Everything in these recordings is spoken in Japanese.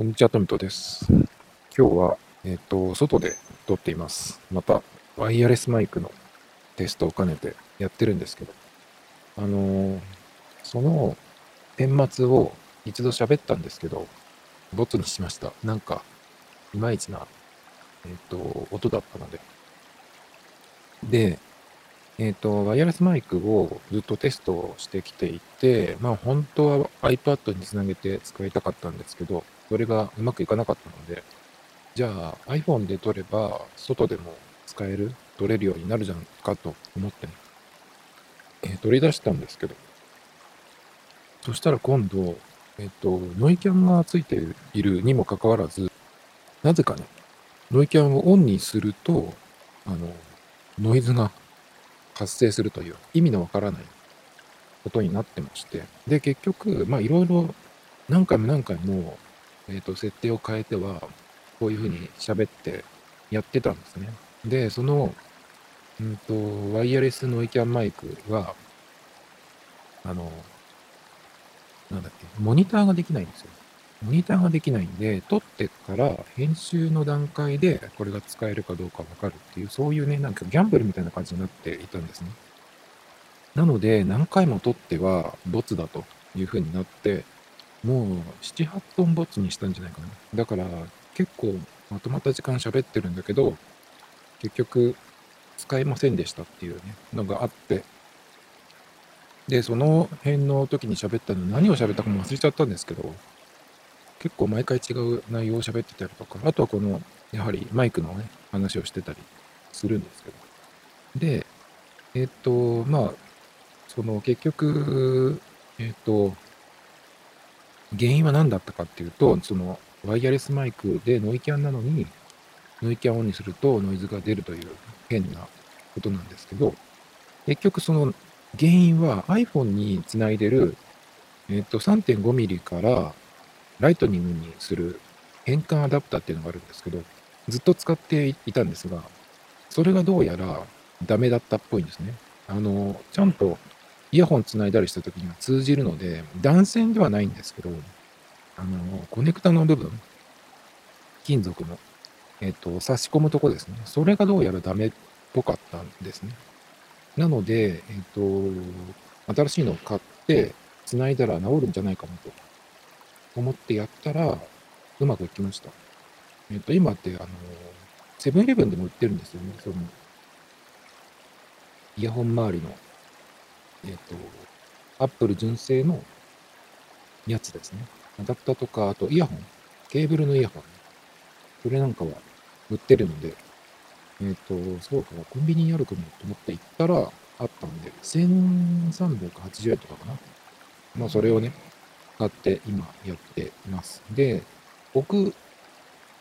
こんにちは、トミトです。今日は、えっ、と、外で撮っています。また、ワイヤレスマイクのテストを兼ねてやってるんですけど、あのー、その顛末を一度喋ったんですけど、ボツにしました。なんか、いまいちな、えっ、と、音だったので。で、えっ、と、ワイヤレスマイクをずっとテストをしてきていて、まあ本当は iPad につなげて使いたかったんですけど、それがうまくいかなかったので、じゃあ iPhone で撮れば外でも使える、撮れるようになるじゃんかと思ってね、えー、取り出したんですけど、そしたら今度、えっ、ー、と、ノイキャンがついているにもかかわらず、なぜかね、ノイキャンをオンにすると、あの、ノイズが発生するという意味のわからないことになってまして、で、結局、まあいろいろ何回も何回もえっと、設定を変えては、こういう風に喋ってやってたんですね。で、その、うんと、ワイヤレスノイキャンマイクは、あの、なんだっけ、モニターができないんですよ。モニターができないんで、撮ってから編集の段階でこれが使えるかどうかわかるっていう、そういうね、なんかギャンブルみたいな感じになっていたんですね。なので、何回も撮ってはボツだという風になって、もう7、8本ボツにしたんじゃないかな。だから結構まとまった時間喋ってるんだけど、結局使えませんでしたっていうね、のがあって、で、その辺の時に喋ったの何を喋ったかも忘れちゃったんですけど、結構毎回違う内容を喋ってたりとか、あとはこの、やはりマイクのね、話をしてたりするんですけど。で、えっ、と、まあ、その結局、えっ、と、原因は何だったかっていうと、そのワイヤレスマイクでノイキャンなのに、ノイキャンオンにするとノイズが出るという変なことなんですけど、結局その原因は iPhone につないでる、えっと、3.5ミリからライトニングにする変換アダプターっていうのがあるんですけど、ずっと使っていたんですが、それがどうやらダメだったっぽいんですね。あの、ちゃんとイヤホンつないだりした時には通じるので、断線ではないんですけど、あの、コネクタの部分、金属の、えっ、と、差し込むとこですね。それがどうやらダメっぽかったんですね。なので、えっ、と、新しいのを買って、繋いだら治るんじゃないかなと思ってやったら、うまくいきました。えっ、と、今って、あの、セブンイレブンでも売ってるんですよね。その、イヤホン周りのえっ、ー、と、アップル純正のやつですね。アダプタとか、あとイヤホン、ケーブルのイヤホン。それなんかは売ってるので、えっ、ー、と、そうか、コンビニにあるかもと思って行ったら、あったんで、1380円とかかな。まあ、それをね、買って今やっています。で、屋、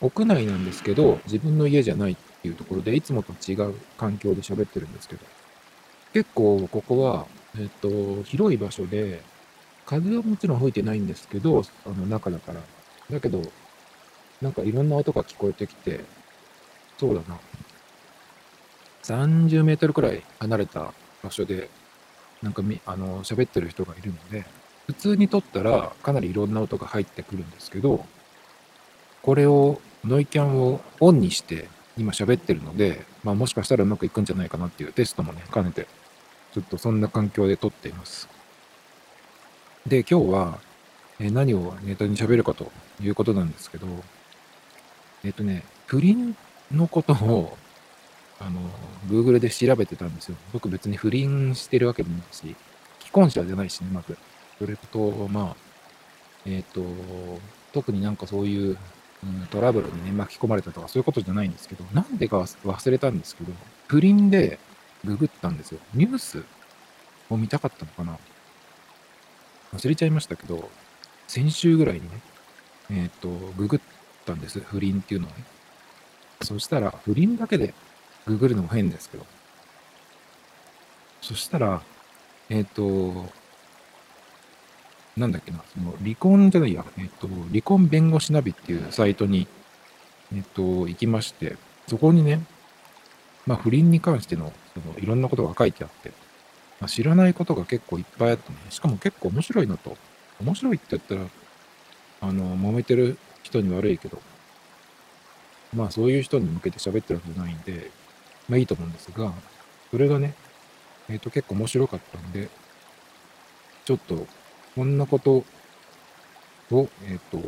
屋内なんですけど、自分の家じゃないっていうところで、いつもと違う環境で喋ってるんですけど、結構ここはえっと、広い場所で、風はもちろん吹いてないんですけど、あの中だから。だけど、なんかいろんな音が聞こえてきて、そうだな。30メートルくらい離れた場所で、なんかみ、あの、喋ってる人がいるので、普通に撮ったらかなりいろんな音が入ってくるんですけど、これを、ノイキャンをオンにして今喋ってるので、まあもしかしたらうまくいくんじゃないかなっていうテストもね、兼ねてちょっとそんな環境で撮っています。で、今日は、え何をネタに喋るかということなんですけど、えっ、とね、不倫のことを、あの、Google で調べてたんですよ。僕別に不倫してるわけでもないし、既婚者じゃないしね、まず。それと、まあ、えっ、と、特になんかそういう、うん、トラブルにね、巻き込まれたとかそういうことじゃないんですけど、なんでか忘れたんですけど、不倫でググったんですよ。ニュースを見たかったのかな？忘れちゃいましたけど、先週ぐらいにね、えっ、と、ググったんです。不倫っていうのをね。そしたら、不倫だけでググるのも変ですけど。そしたら、えっ、と、なんだっけな、その離婚じゃないや、えっ、と、離婚弁護士ナビっていうサイトに、えっ、と、行きまして、そこにね、まあ、不倫に関してのそのいろんなことが書いてあって、まあ、知らないことが結構いっぱいあってね、しかも結構面白いのと、面白いって言ったら、あの、揉めてる人に悪いけど、まあそういう人に向けて喋ってるわけじゃないんで、まあいいと思うんですが、それがね、えっ、ー、と結構面白かったんで、ちょっとこんなことを、えっ、ー、と、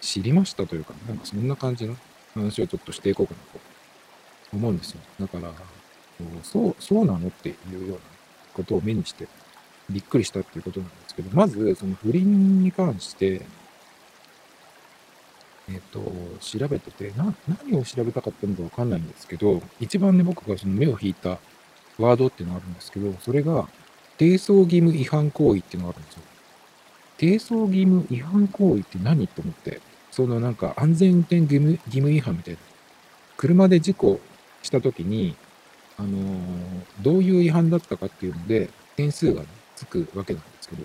知りましたというか、なんかそんな感じの話をちょっとしていこうかなと思うんですよ。だから、そう、そうなの？っていうようなことを目にしてびっくりしたっていうことなんですけど、まずその不倫に関して、えっ、と、調べてて、な、何を調べたかったのかわかんないんですけど、一番ね、僕がその目を引いたワードっていうのがあるんですけど、それが、低層義務違反行為っていうのがあるんですよ。低層義務違反行為って何と思って、そのなんか安全運転義務義務違反みたいな。車で事故した時に、あのー、どういう違反だったかっていうので、点数が、つくわけなんですけど、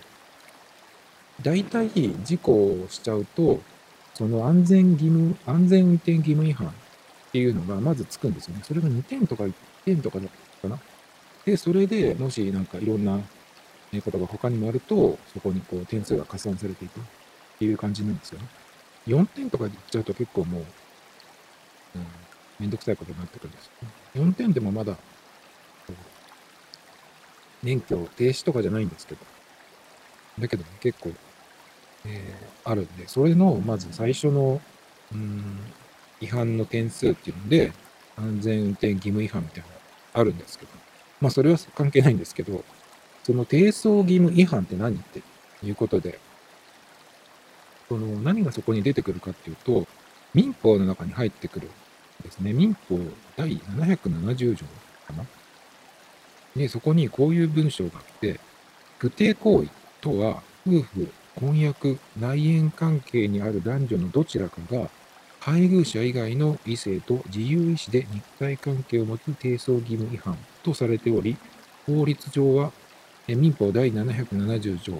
大体事故をしちゃうと、その安全義務、安全運転義務違反っていうのがまずつくんですよね。それが2点とか1点とかだったかな。で、それでもしなんかいろんなことが他にもあると、そこにこう点数が加算されていくっていう感じなんですよね。4点とかで言っちゃうと結構もう、うん、めんどくさいことになってくるんです。よ、4点でもまだ、免許停止とかじゃないんですけど、だけど、ね、結構、えー、あるんで、それの、まず最初の、うん、違反の点数っていうので、安全運転義務違反みたいなのがあるんですけど、まあそれは関係ないんですけど、その低層義務違反って何っていうことで、その何がそこに出てくるかっていうと、民法の中に入ってくるですね。民法第770条かな？で、そこにこういう文章があって、不貞行為とは、夫婦、婚約、内縁関係にある男女のどちらかが、配偶者以外の異性と自由意志で肉体関係を持つ低層義務違反とされており、法律上は民法第770条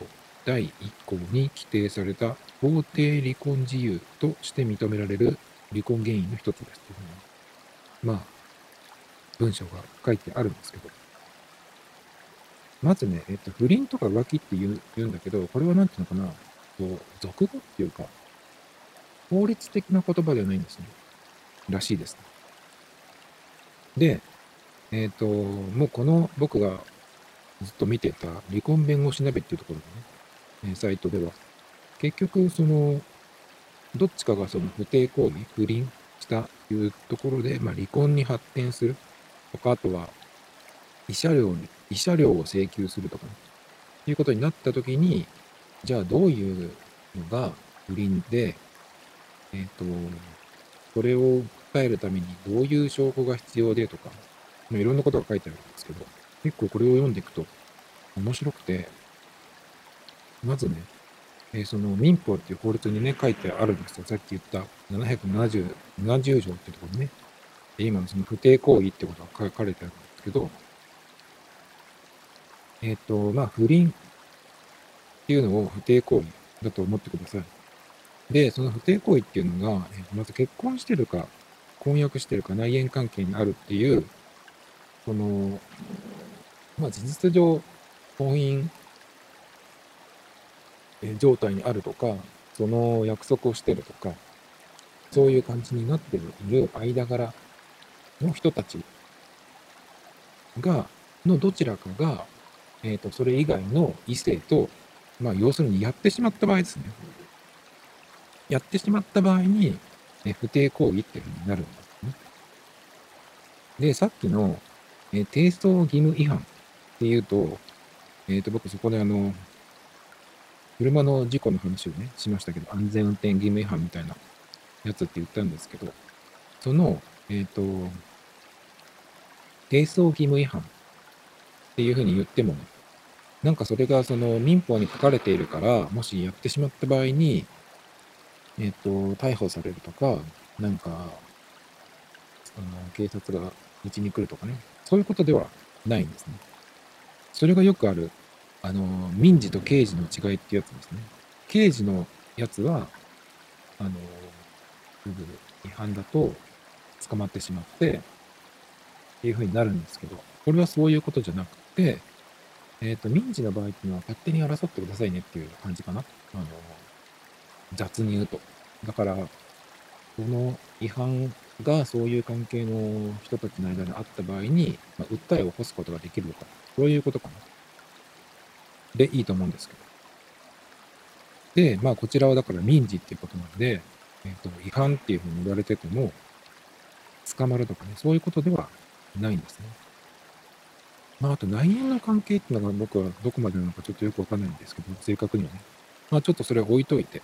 第1項に規定された法定離婚自由として認められる離婚原因の一つですというふうに、まあ、文章が書いてあるんですけど、まずね、えっと、不倫とか浮気って言う言うんだけど、これはなんていうのかな、こう、俗語っていうか、法律的な言葉ではないんですね。らしいですね。で、えっ、と、もうこの僕がずっと見てた離婚弁護士鍋っていうところのね、サイトでは、結局、その、どっちかがその不貞行為、不倫したというところで、まあ、離婚に発展する。とか、あとは、慰謝料に、慰謝料を請求するとかね、いうことになったときに、じゃあどういうのが不倫で、えっ、ー、と、それを訴えるためにどういう証拠が必要でとか、まあ、いろんなことが書いてあるんですけど、結構これを読んでいくと面白くて、まずね、えー、その民法っていう法律にね、書いてあるんですよ。さっき言った770、70条っていうところにね、今のその不貞行為ってことが書かれてあるんですけど、えっ、ー、と、まあ、不倫っていうのを不貞行為だと思ってください。で、その不貞行為っていうのが、えー、まず結婚してるか、婚約してるか、内縁関係にあるっていう、その、まあ、事実上、婚姻状態にあるとか、その約束をしてるとか、そういう感じになっている間柄の人たちが、のどちらかが、えっ、ー、と、それ以外の異性と、まあ、要するにやってしまった場合ですね。やってしまった場合に、え不貞行為っていうふうになるんですね。で、さっきの、え低層義務違反っていうと、えっ、ー、と、僕そこであの、車の事故の話をね、しましたけど、安全運転義務違反みたいなやつって言ったんですけど、その、えっ、ー、と、低層義務違反っていうふうに言ってもね、なんかそれがその民法に書かれているから、もしやってしまった場合に、えっ、ー、と、逮捕されるとか、なんか、その警察がうちに来るとかね、そういうことではないんですね。それがよくあるあの、民事と刑事の違いっていうやつですね。刑事のやつは、あの、違反だと捕まってしまって、っていう風になるんですけど、これはそういうことじゃなくて、えっ、ー、と、民事の場合っていうのは勝手に争ってくださいねっていう感じかな。あの、雑に言うと。だから、この違反がそういう関係の人たちの間であった場合に、まあ、訴えを起こすことができるのか、そういうことかな。で、いいと思うんですけど。で、まあ、こちらはだから民事っていうことなんで、えっ、と、違反っていうふうに言われてても、捕まるとかね、そういうことではないんですね。まあ、あと内縁の関係っていうのが僕はどこまでなのかちょっとよくわかんないんですけど、正確にはね。まあ、ちょっとそれは置いといて。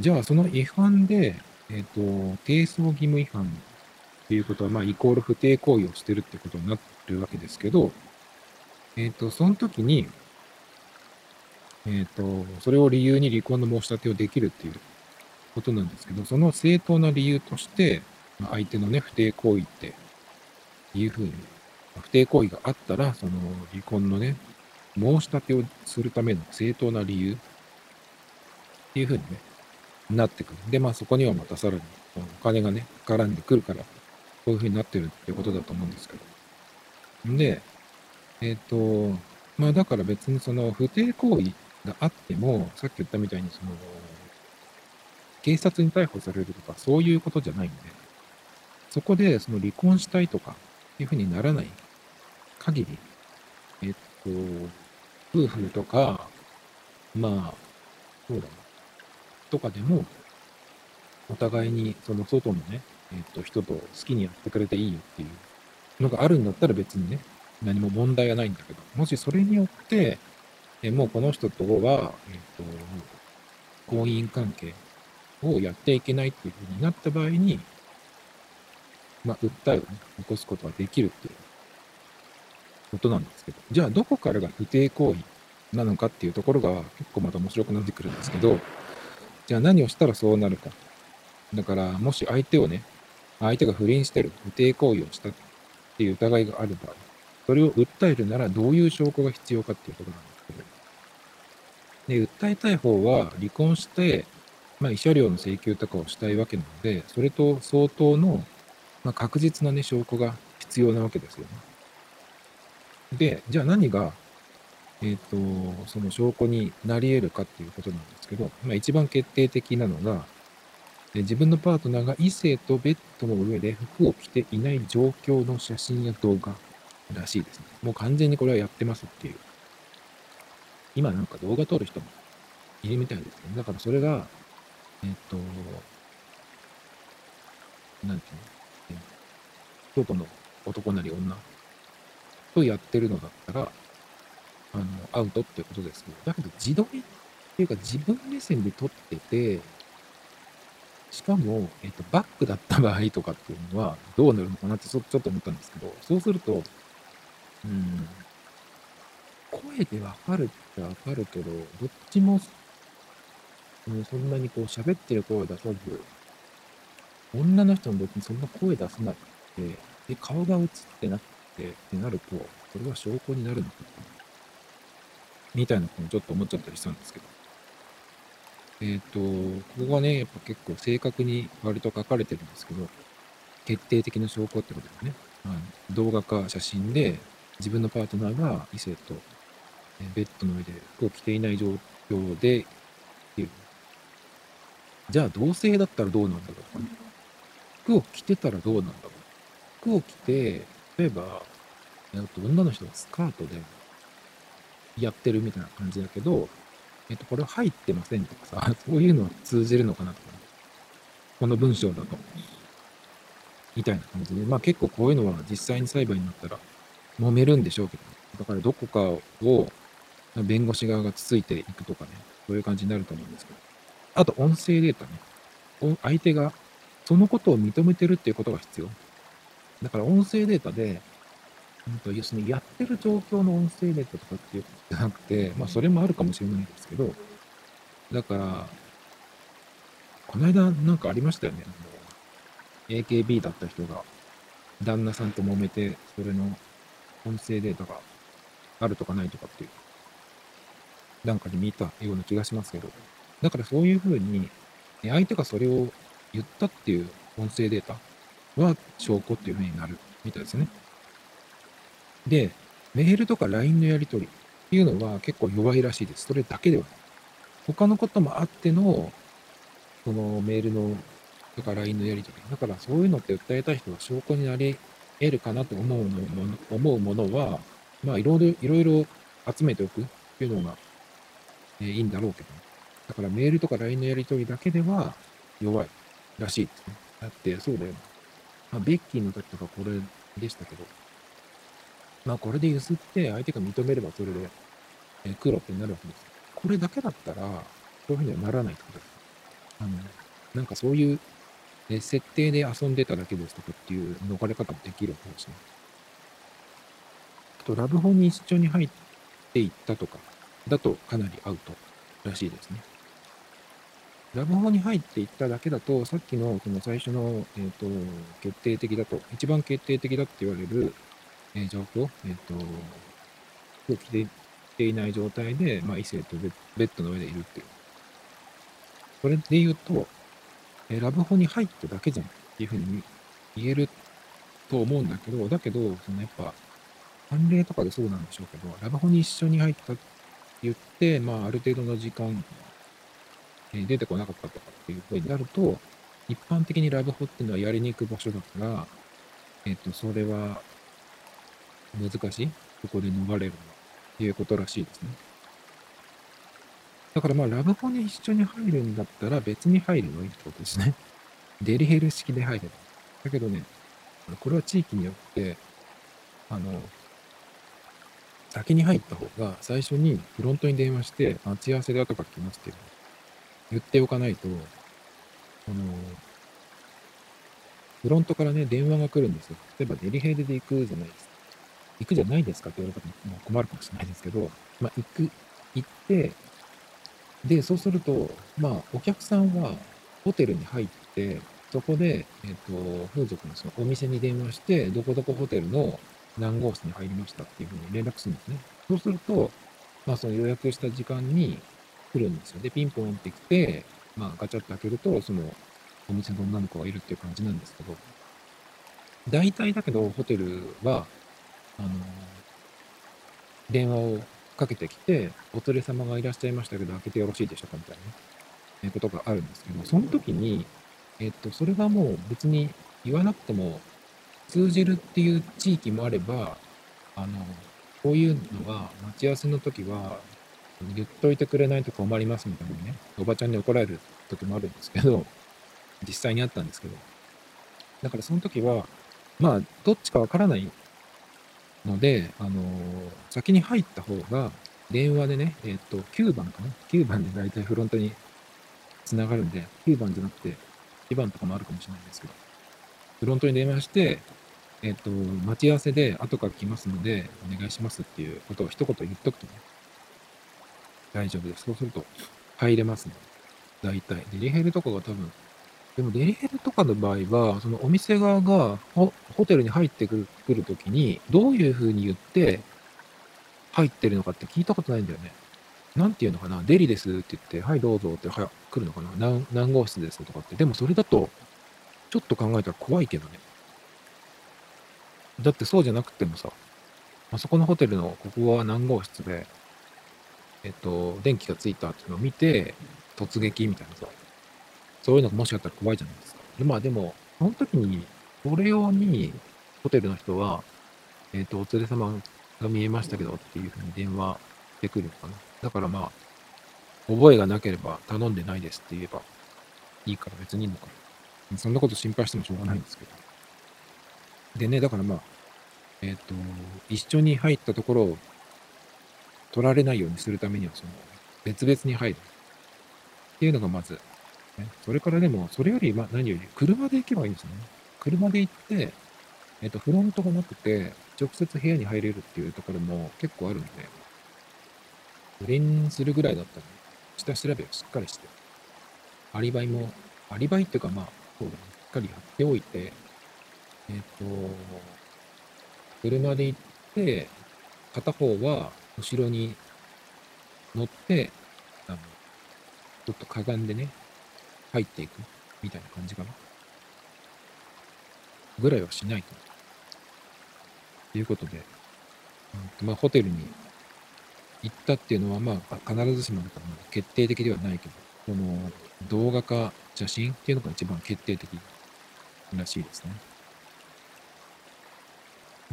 じゃあ、その違反で、えっ、ー、と、提訴義務違反っていうことは、まあ、イコール不定行為をしてるってことになってるわけですけど、えっ、ー、と、その時に、えっ、と、それを理由に離婚の申し立てをできるっていうことなんですけど、その正当な理由として、相手のね、不定行為っていうふうに不定行為があったら、その離婚のね、申し立てをするための正当な理由っていうふうにね、なってくる。で、まあそこにはまたさらにお金がね、絡んでくるから、こういうふうになってるってことだと思うんですけど。で、えっ、ー、と、まあだから別にその不定行為があっても、さっき言ったみたいにその、警察に逮捕されるとかそういうことじゃないんで、そこでその離婚したいとかいうふうにならない限り、えっと、夫婦とか、まあ、そうだな、とかでも、お互いにその外のね、えっと、人と好きにやってくれていいよっていうのがあるんだったら別にね、何も問題はないんだけど、もしそれによって、えもうこの人とは、えっと、婚姻関係をやっていけないっていうふうになった場合に、まあ、訴えを、ね、起こすことができるっていうことなんですけど、じゃあどこからが不定行為なのかっていうところが結構また面白くなってくるんですけど、じゃあ何をしたらそうなるか。だから、もし相手をね、相手が不倫してる、不定行為をしたっていう疑いがある場合、それを訴えるならどういう証拠が必要かっていうところなんです。で、訴えたい方は離婚して、まあ、慰謝料の請求とかをしたいわけなので、それと相当の、まあ、確実なね、証拠が必要なわけですよね。で、じゃあ何が、えっ、ー、と、その証拠になり得るかっていうことなんですけど、まあ、一番決定的なのが、自分のパートナーが異性とベッドの上で服を着ていない状況の写真や動画らしいですね。もう完全にこれはやってますっていう。今なんか動画撮る人もいるみたいですね。だからそれが、えっ、と、なんていうの、外の男なり女とやってるのだったら、あの、アウトってことですけど、だけど自撮りっていうか自分目線で撮ってて、しかも、えっと、バックだった場合とかっていうのはどうなるのかなってちょっと思ったんですけど、そうすると、うん、声でわかるってわかるけど、どっちも、うん、そんなにこう喋ってる声を出さず、女の人も別にそんな声出さなくて、で、顔が映ってなくてってなると、それは証拠になるのかな？みたいなこともちょっと思っちゃったりしたんですけど。えっ、ー、と、ここがね、やっぱ結構正確に割と書かれてるんですけど、決定的な証拠ってことですね。あの動画か写真で自分のパートナーが異性とベッドの上で服を着ていない状況でっていう。じゃあ同性だったらどうなんだろうかね。服を着てたらどうなんだろう。服を着て、例えば、えっと、女の人がスカートでやってるみたいな感じだけど、えっと、これ入ってませんとかさ、そういうのは通じるのかなとか、この文章だと。みたいな感じで、まあ結構こういうのは実際に裁判になったら揉めるんでしょうけど、ねだからどこかを弁護士側がつついていくとかね、そういう感じになると思うんですけど。あと音声データね。相手がそのことを認めてるっていうことが必要。だから音声データで、うんと、要するにやってる状況の音声データとかっていうことじゃなくて、まあそれもあるかもしれないんですけど、だから、この間なんかありましたよね。AKB だった人が旦那さんと揉めて、それの音声データがあるとかないとかっていう、なんかで見たような気がしますけど、だからそういうふうに、相手がそれを言ったっていう音声データは証拠っていうふうになるみたいですね。で、メールとか LINE のやり取りっていうのは結構弱いらしいです。それだけではない。他のこともあっての、そのメールのとか LINE のやり取り。だからそういうのって訴えたい人は証拠になり得るかなと思うの思うものは、まあ、いろいろ集めておくっていうのが、えー、いいんだろうけど、ね、だからメールとか LINE のやり取りだけでは弱いらしいですね。だってそうだよ。まあ、ベッキーの時とかこれでしたけど、まあこれでゆすって相手が認めればそれで、えー、黒ってなるわけです。これだけだったら、そういうふうにはならないってことです。あの、なんかそういうで、設定で遊んでただけですとかっていう逃れ方もできるわけですね。あと、ラブホに一緒に入っていったとか、だとかなりアウトらしいですね。ラブホに入っていっただけだと、さっきのその最初の、え、ー、と、決定的だと、一番決定的だって言われる、えー、状況、えっ、ー、と、服を着ていない状態で、まあ、異性とベッドの上でいるっていう。それで言うと、えラブホに入っただけじゃんっていうふうに言えると思うんだけど、だけど、そのやっぱ、判例とかでそうなんでしょうけど、ラブホに一緒に入ったって言って、まあ、ある程度の時間、え出てこなかったとかっていうふうになると、一般的にラブホっていうのはやりに行く場所だから、えっ、と、それは難しい。そこで逃れるのは。っていうことらしいですね。だからまあ、ラブホに一緒に入るんだったら別に入るのいいってことですね。デリヘル式で入れば。だけどね、これは地域によって、あの、先に入った方が最初にフロントに電話して待ち合わせで後から来ますって言っておかないと、あの、フロントからね、電話が来るんですよ。例えばデリヘルで行くじゃないですか。行くじゃないですかって言われたらも困るかもしれないですけど、まあ、行く、行って、で、そうすると、まあ、お客さんはホテルに入って、そこで、えっ、と、風俗のそのお店に電話して、どこどこホテルの何号室に入りましたっていうふうに連絡するんですね。そうすると、まあ、その予約した時間に来るんですよ。で、ピンポンって来て、まあ、ガチャッと開けると、その、お店の女の子がいるっていう感じなんですけど、大体だけど、ホテルは、あの、電話をかけてきて、お連れ様がいらっしゃいましたけど、開けてよろしいでしょうかみたいなね、ことがあるんですけど、その時に、えっと、それがもう別に言わなくても通じるっていう地域もあれば、あの、こういうのが待ち合わせの時は言っといてくれないと困りますみたいなね、おばちゃんに怒られる時もあるんですけど、実際にあったんですけど、だからその時は、まあ、どっちかわからないので、あの、先に入った方が、電話でね、えっ、と、9番かな ?9 番で大体フロントに繋がるんで、9番じゃなくて、2番とかもあるかもしれないんですけど、フロントに電話して、えっ、と、待ち合わせで後から来ますので、お願いしますっていうことを一言言っとくとね、大丈夫です。そうすると、入れますね。大体。で、リヘルとかが多分、でもデリヘルとかの場合は、そのお店側がホテルに入ってくる来るときに、どういうふうに言って入ってるのかって聞いたことないんだよね。なんていうのかな、デリですって言って、はいどうぞって、は来るのかな？何、何号室ですとかって。でもそれだと、ちょっと考えたら怖いけどね。だってそうじゃなくてもさ、あそこのホテルのここは何号室で、えっと、電気がついたっていうのを見て、突撃みたいなさ、そういうのがもしかったら怖いじゃないですか。でまあでも、その時に、それ用に、ホテルの人は、えっ、と、お連れ様が見えましたけどっていうふうに電話してくるのかな。だからまあ、覚えがなければ頼んでないですって言えばいいから別にいいのかな。そんなこと心配してもしょうがないんですけど。でね、だからまあ、えっ、ー、と、一緒に入ったところを取られないようにするためには、その、別々に入るっていうのがまずね。それからでも、それより、まあ、何より、車で行けばいいんですよね。車で行って、えっと、フロントがなくて、直接部屋に入れるっていうところも結構あるんで、不倫するぐらいだったら、下調べをしっかりして、アリバイも、アリバイっていうか、まあ、そうだね、しっかり貼っておいて、えっと、車で行って、片方は後ろに乗って、あの、ちょっとかがんでね、入っていくみたいな感じかな。ぐらいはしないと。ということで、うんまあ、ホテルに行ったっていうのは、まあ、必ずしも決定的ではないけど、その、動画か写真っていうのが一番決定的らしいですね。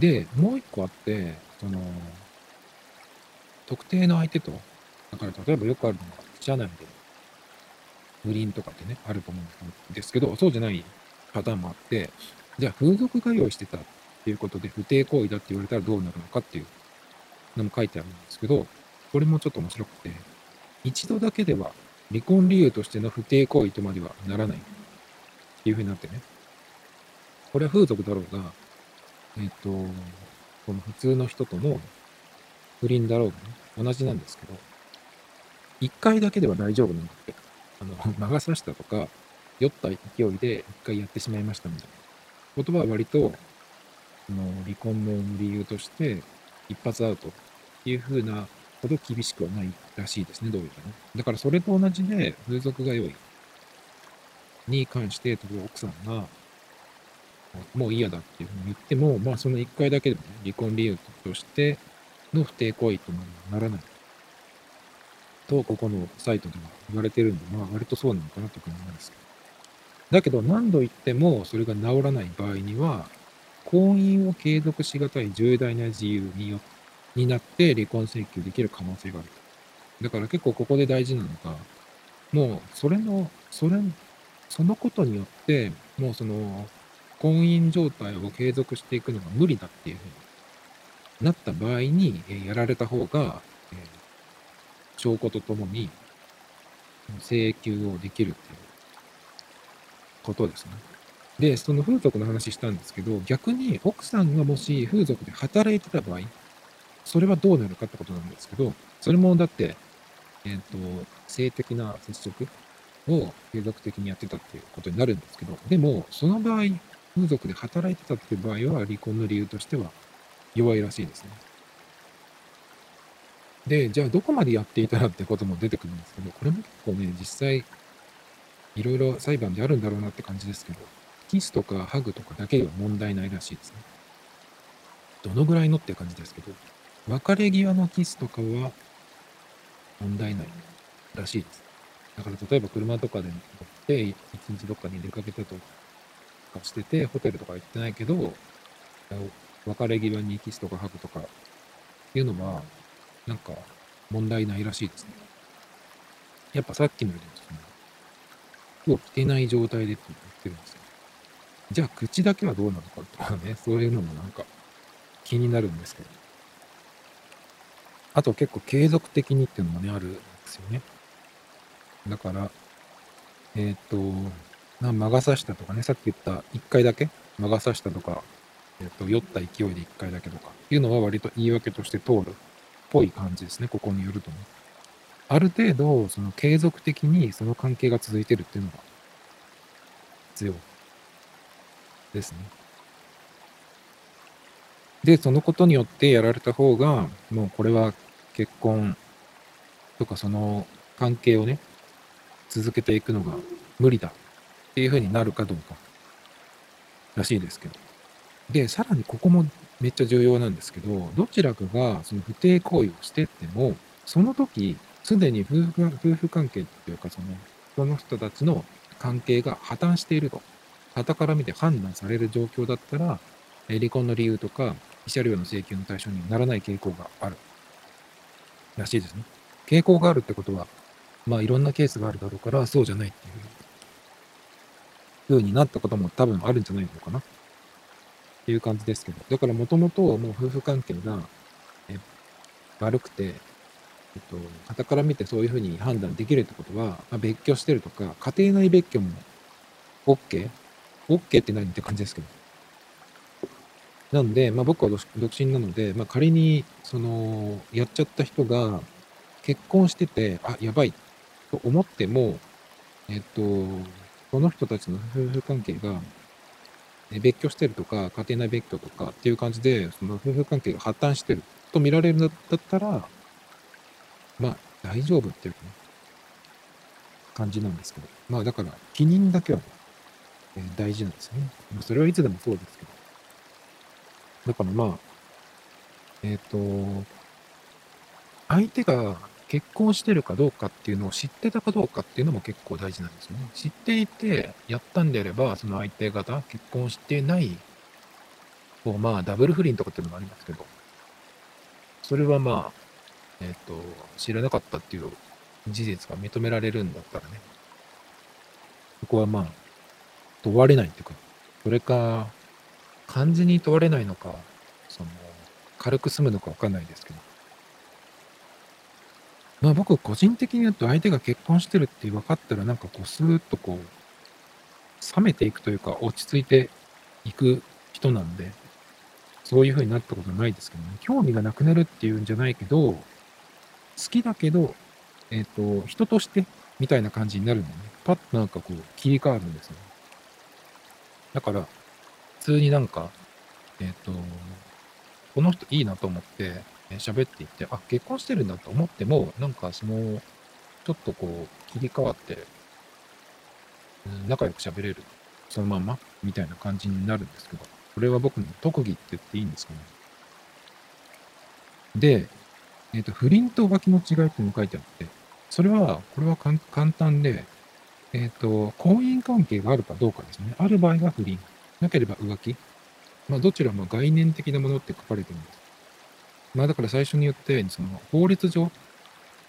で、もう一個あって、その、特定の相手と、だから例えばよくあるのが、社内で不倫とかってね、あると思うんですけど、そうじゃないパターンもあって、じゃあ風俗が用意してたっていうことで不貞行為だって言われたらどうなるのかっていうのも書いてあるんですけど、これもちょっと面白くて、一度だけでは離婚理由としての不貞行為とまではならないっていうふうになってね。これは風俗だろうが、えっ、と、この普通の人との不倫だろうがね、同じなんですけど、一回だけでは大丈夫なんだって。あの、魔が差したとか、酔った勢いで一回やってしまいましたみたいな言葉は割と、あの離婚の理由として一発アウトっていう風なほど厳しくはないらしいですね、どういうかね。だからそれと同じで、風俗が良いに関して、奥さんが、もう嫌だっていうふうに言っても、まあその一回だけでもね、離婚理由としての不貞行為とならない。と、ここのサイトでは言われてるんで、まあ割とそうなのかなという感じなんですけど。だけど何度言ってもそれが治らない場合には、婚姻を継続しがたい重大な自由によになって離婚請求できる可能性がある。だから結構ここで大事なのが、もうそれの、それ、そのことによって、もうその婚姻状態を継続していくのが無理だっていうふうになった場合に、えやられた方が、え証拠とともに請求をできるっていうことですね。で、その風俗の話したんですけど、逆に奥さんがもし風俗で働いてた場合、それはどうなるかってことなんですけど、それもだって、えっ、ー、と、性的な接触を継続的にやってたっていうことになるんですけど、でも、その場合、風俗で働いてたっていう場合は、離婚の理由としては弱いらしいですね。で、じゃあどこまでやっていたらってことも出てくるんですけど、これも結構ね、実際、いろいろ裁判であるんだろうなって感じですけど、キスとかハグとかだけでは問題ないらしいですね。どのぐらいのって感じですけど、別れ際のキスとかは問題ないらしいです。だから例えば車とかで乗って一日どっかに出かけたとかしてて、ホテルとか行ってないけど、別れ際にキスとかハグとかっていうのは、なんか問題ないらしいですね。やっぱさっきのようにですね、服を着てない状態でって言ってるんですよ。じゃあ口だけはどうなのかとかね、そういうのもなんか気になるんですけど。あと結構継続的にっていうのもね、あるんですよね。だから、えっ、と、な魔が差したとかね、さっき言った1回だけ魔が差したとか、えっ、と、酔った勢いで1回だけとかいうのは割と言い訳として通るっぽい感じですね、ここによるとね。ある程度、その継続的にその関係が続いてるっていうのが必要ですね。で、そのことによってやられた方が、もうこれは結婚とかその関係をね、続けていくのが無理だっていうふうになるかどうからしいですけど。で、さらにここもめっちゃ重要なんですけど、どちらかがその不貞行為をしてっても、その時、すでに夫婦夫婦関係っていうか、その、その人たちの関係が破綻していると、傍から見て判断される状況だったら、離婚の理由とか、慰謝料の請求の対象にならない傾向がある。らしいですね。傾向があるってことは、まあいろんなケースがあるだろうから、そうじゃないっていう風になったことも多分あるんじゃないのかなっていう感じですけど。だからもともともう夫婦関係がえ悪くて、えっと、傍から見てそういうふうに判断できるってことは、まあ、別居してるとか、家庭内別居も OK?OK OK って何って感じですけど。なんで、まあ、僕は独身なので、まあ、仮に、その、やっちゃった人が結婚してて、あ、やばいと思っても、えっと、その人たちの夫婦関係が、別居してるとか、家庭内別居とかっていう感じで、その夫婦関係が破綻してると見られるんだったら、まあ、大丈夫っていうかね、感じなんですけど。まあ、だから、否認だけはね、え大事なんですよね。まあ、それはいつでもそうですけど。だからまあ、えっ、と、相手が結婚してるかどうかっていうのを知ってたかどうかっていうのも結構大事なんですよね。知っていて、やったんであれば、その相手方、結婚してない、こうまあ、ダブル不倫とかっていうのもありますけど、それはまあ、えっ、と、知らなかったっていう事実が認められるんだったらね、そこはまあ、問われないっていうか、それか、完全に問われないのか、その、軽く済むのかわかんないですけど。まあ僕個人的に言うと相手が結婚してるって分かったらなんかこうスーッとこう冷めていくというか落ち着いていく人なんでそういう風になったことないですけどね。興味がなくなるっていうんじゃないけど好きだけどえっ、ー、と人としてみたいな感じになるんでね。パッとなんかこう切り替わるんですよ。だから普通になんかえっ、ー、とこの人いいなと思って喋っていって、あ、結婚してるんだと思っても、なんかその、ちょっとこう、切り替わって、仲良く喋れる。そのまんまみたいな感じになるんですけど、これは僕の特技って言っていいんですかね。で、えっ、ー、と、不倫と浮気の違いっていうの書いてあって、それは、これは簡単で、えっ、ー、と、婚姻関係があるかどうかですね。ある場合が不倫。なければ浮気。まあ、どちらも概念的なものって書かれてるんです。まあだから最初に言ったように、その法律上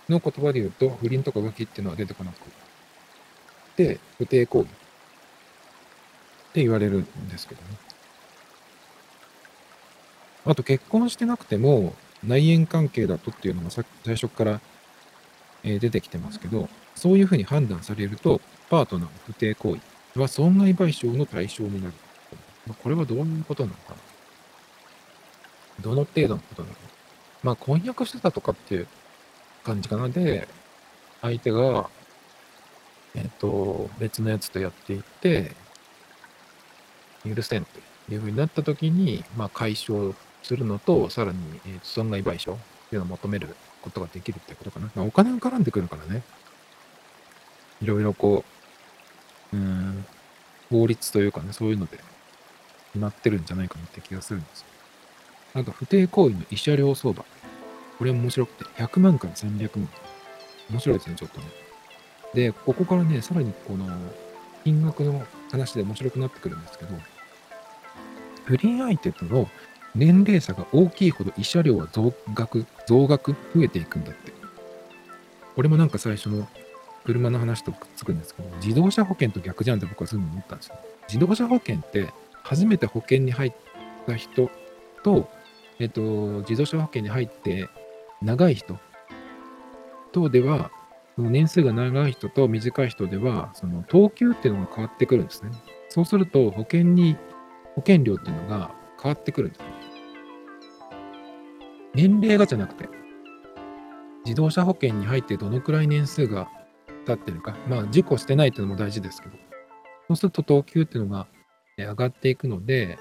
の言葉で言うと、不倫とか浮気っていうのは出てこなくて、不貞行為って言われるんですけどね。あと結婚してなくても内縁関係だとっていうのが最初から出てきてますけど、そういうふうに判断されると、パートナーの不貞行為は損害賠償の対象になる。これはどういうことなのかなどの程度のことなのかまあ、婚約してたとかっていう感じかな。で、相手が、えっ、と、別のやつとやっていて、許せんというふうになった時に、まあ、解消するのと、さらに、えー、損害賠償っていうのを求めることができるってことかな。まあ、お金が絡んでくるからね。いろいろこう、うん、法律というかね、そういうので決まってるんじゃないかなって気がするんですよ。なんか不定行為の慰謝料相場。これ面白くて、100万から300万。面白いですね、ちょっとね。で、ここからね、さらにこの、金額の話で面白くなってくるんですけど、不倫相手との年齢差が大きいほど慰謝料は増額、増額増えていくんだって。これもなんか最初の車の話とくっつくんですけど、自動車保険と逆じゃんって僕はそういうの思ったんですよ。自動車保険って初めて保険に入った人とえっと、自動車保険に入って長い人とでは、その年数が長い人と短い人では、その等級っていうのが変わってくるんですね。そうすると、保険に、保険料っていうのが変わってくるんです。年齢がじゃなくて、自動車保険に入ってどのくらい年数が経ってるか、まあ、事故してないっていうのも大事ですけど、そうすると等級っていうのが上がっていくので、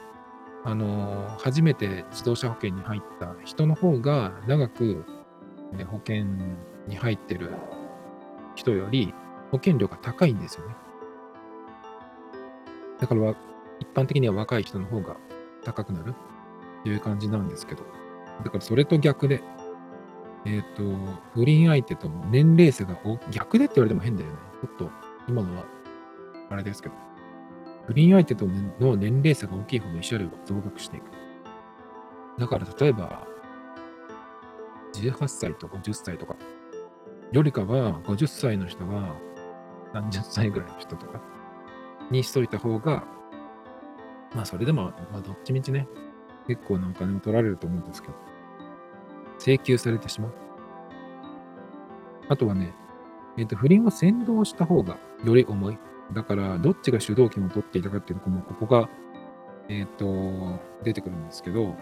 あの、初めて自動車保険に入った人の方が長く、保険に入ってる人より保険料が高いんですよね。だから、一般的には若い人の方が高くなるという感じなんですけど、だからそれと逆で、えっ、ー、と、不倫相手との年齢差が逆でって言われても変だよね。ちょっと今のはあれですけど。不倫相手との年齢差が大きいほど慰謝料が増額していく。だから例えば、18歳と50歳とか、よりかは50歳の人が30歳ぐらいの人とかにしといた方が、まあそれでも、まあどっちみちね、結構なお金を取られると思うんですけど、請求されてしまう。あとはね、えっ、ー、と、不倫を先導した方がより重い。だから、どっちが主導権を取っていたかっていうとこも、ここが、えっ、ー、と、出てくるんですけど、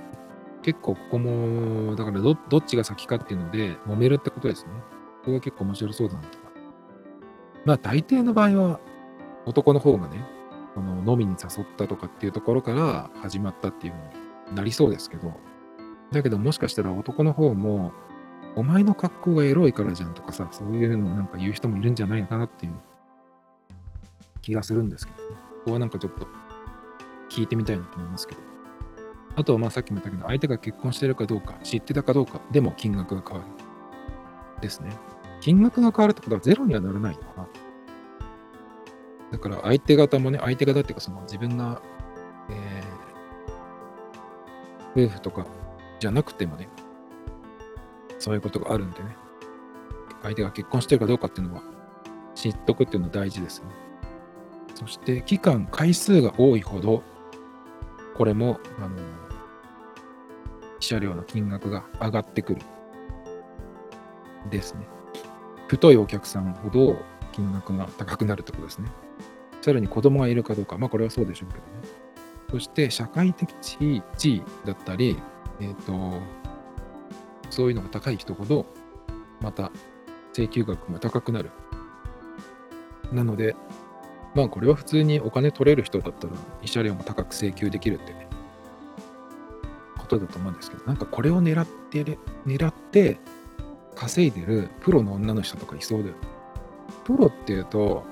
結構ここも、だからど、どっちが先かっていうので、揉めるってことですね。ここが結構面白そうだなとか。まあ、大抵の場合は、男の方がね、この飲みに誘ったとかっていうところから始まったっていうのになりそうですけど、だけどもしかしたら男の方も、お前の格好がエロいからじゃんとかさ、そういうのをなんか言う人もいるんじゃないかなっていう気がするんですけど、ここはなんかちょっと聞いてみたいなと思いますけど。あとはまあさっきも言ったけど、相手が結婚してるかどうか、知ってたかどうかでも金額が変わる。ですね。金額が変わるってことはゼロにはならないのかな。だから相手方もね、相手方っていうかその自分が、えー、夫婦とかじゃなくてもね、そういうことがあるんでね、相手が結婚してるかどうかっていうのは知っとくっていうのは大事ですね。そして期間、回数が多いほど、これも、あの、慰謝料の金額が上がってくる。ですね。太いお客さんほど金額が高くなるってことですね。さらに子供がいるかどうか、まあこれはそうでしょうけどね。そして社会的地位だったり、えっ、ー、と、そういうのが高い人ほど、また請求額が高くなる。なので、まあこれは普通にお金取れる人だったら、慰謝料も高く請求できるってね、ことだと思うんですけど、なんかこれを狙って、狙って稼いでるプロの女の人とかいそうで、プロっていうと、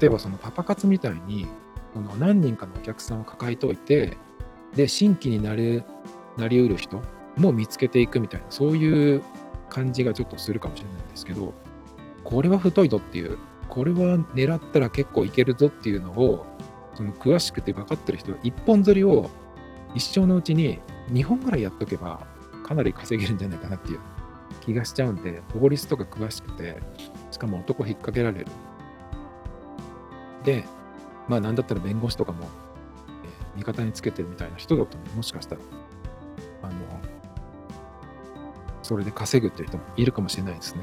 例えばそのパパ活みたいに、この何人かのお客さんを抱えておいて、で、新規になれ、なりうる人も見つけていくみたいな、そういう感じがちょっとするかもしれないんですけど、これは太いぞっていう、これは狙ったら結構いけるぞっていうのを、その詳しくて分かってる人、一本釣りを一生のうちに2本ぐらいやっとけば、かなり稼げるんじゃないかなっていう気がしちゃうんで、法律とか詳しくて、しかも男引っ掛けられる。で、まあなんだったら弁護士とかも、え、味方につけてるみたいな人だともしかしたら、あの、それで稼ぐっていう人もいるかもしれないですね。